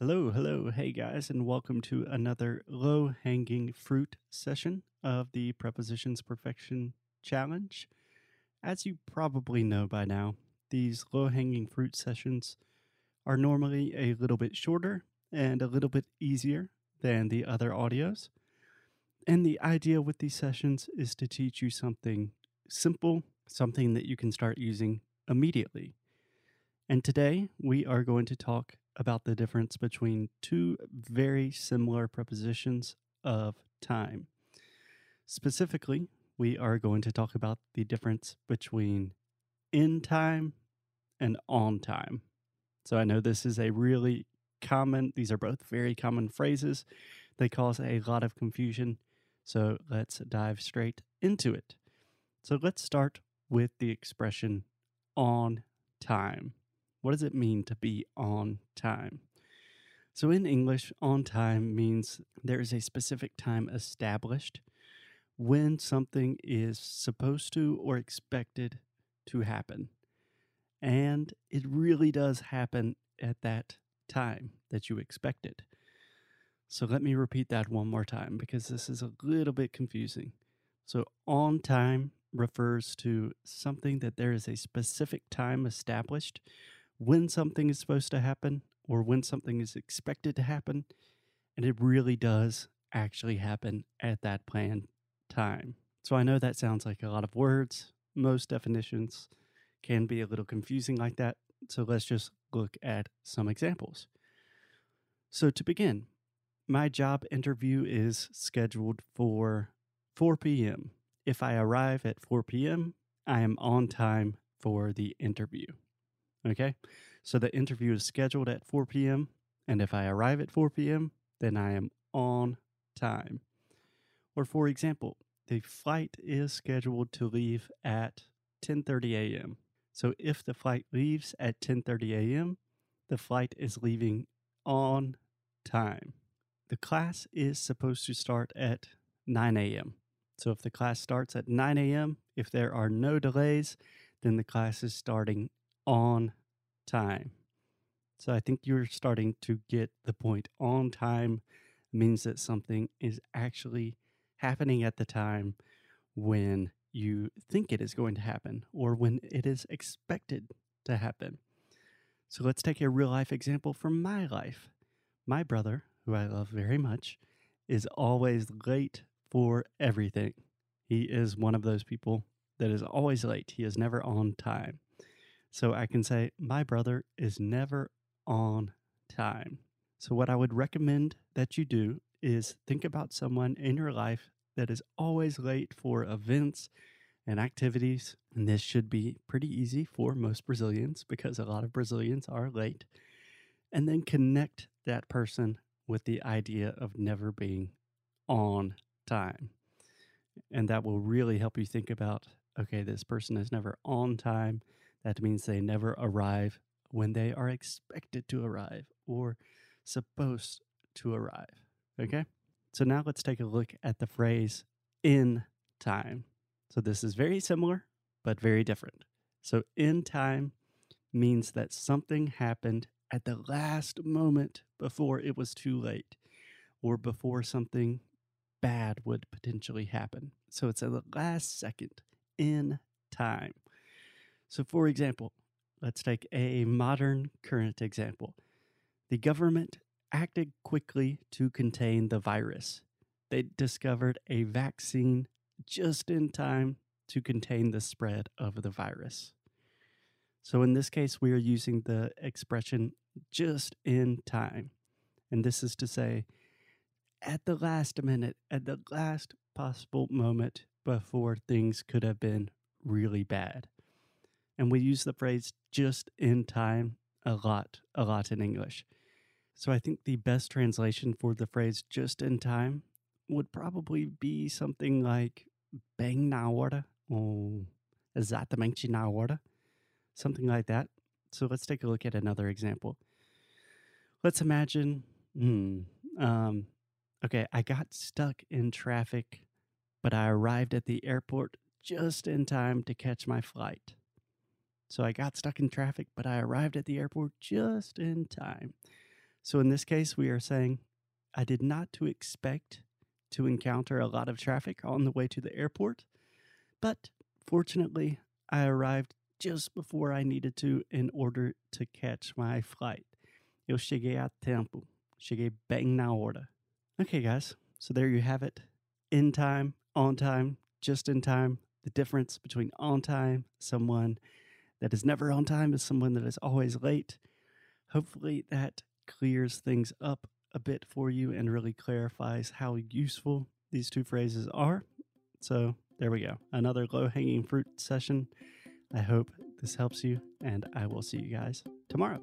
Hello, hello, hey guys, and welcome to another low hanging fruit session of the Prepositions Perfection Challenge. As you probably know by now, these low hanging fruit sessions are normally a little bit shorter and a little bit easier than the other audios. And the idea with these sessions is to teach you something simple, something that you can start using immediately. And today we are going to talk about the difference between two very similar prepositions of time. Specifically, we are going to talk about the difference between in time and on time. So I know this is a really common, these are both very common phrases. They cause a lot of confusion. So let's dive straight into it. So let's start with the expression on time. What does it mean to be on time? So, in English, on time means there is a specific time established when something is supposed to or expected to happen. And it really does happen at that time that you expected. So, let me repeat that one more time because this is a little bit confusing. So, on time refers to something that there is a specific time established when something is supposed to happen or when something is expected to happen. And it really does actually happen at that planned time. So I know that sounds like a lot of words. Most definitions can be a little confusing like that. So let's just look at some examples. So to begin, my job interview is scheduled for 4 p.m. If I arrive at 4 p.m., I am on time for the interview. Okay. So the interview is scheduled at 4 p.m. And if I arrive at 4 p.m., then I am on time. Or for example, the flight is scheduled to leave at 10:30 a.m. So if the flight leaves at 10:30 a.m., the flight is leaving on time. The class is supposed to start at 9 a.m. So if the class starts at 9 a.m., if there are no delays, then the class is starting on time. So I think you're starting to get the point. On time means that something is actually happening at the time when you think it is going to happen or when it is expected to happen. So let's take a real life example from my life. My brother, who I love very much, is always late for everything. He is one of those people that is always late. He is never on time. So I can say, my brother is never on time. So, what I would recommend that you do is think about someone in your life that is always late for events and activities. And this should be pretty easy for most Brazilians because a lot of Brazilians are late. And then connect that person with the idea of never being on time. And that will really help you think about okay, this person is never on time. That means they never arrive when they are expected to arrive or supposed to arrive. Okay? So now let's take a look at the phrase in time. So this is very similar, but very different. So in time means that something happened at the last moment before it was too late or before something bad would potentially happen. So it's at the last second in time. So, for example, let's take a modern current example. The government acted quickly to contain the virus. They discovered a vaccine just in time to contain the spread of the virus. So, in this case, we are using the expression just in time. And this is to say, at the last minute, at the last possible moment before things could have been really bad. And we use the phrase just in time a lot, a lot in English. So I think the best translation for the phrase just in time would probably be something like bang na hora or is that the exatamente na hora, something like that. So let's take a look at another example. Let's imagine, hmm, um, okay, I got stuck in traffic, but I arrived at the airport just in time to catch my flight. So I got stuck in traffic, but I arrived at the airport just in time. So in this case, we are saying, I did not to expect to encounter a lot of traffic on the way to the airport, but fortunately, I arrived just before I needed to in order to catch my flight. Eu cheguei a tempo. Cheguei bem na hora. Okay, guys, so there you have it. In time, on time, just in time. The difference between on time, someone that is never on time, is someone that is always late. Hopefully, that clears things up a bit for you and really clarifies how useful these two phrases are. So, there we go. Another low hanging fruit session. I hope this helps you, and I will see you guys tomorrow.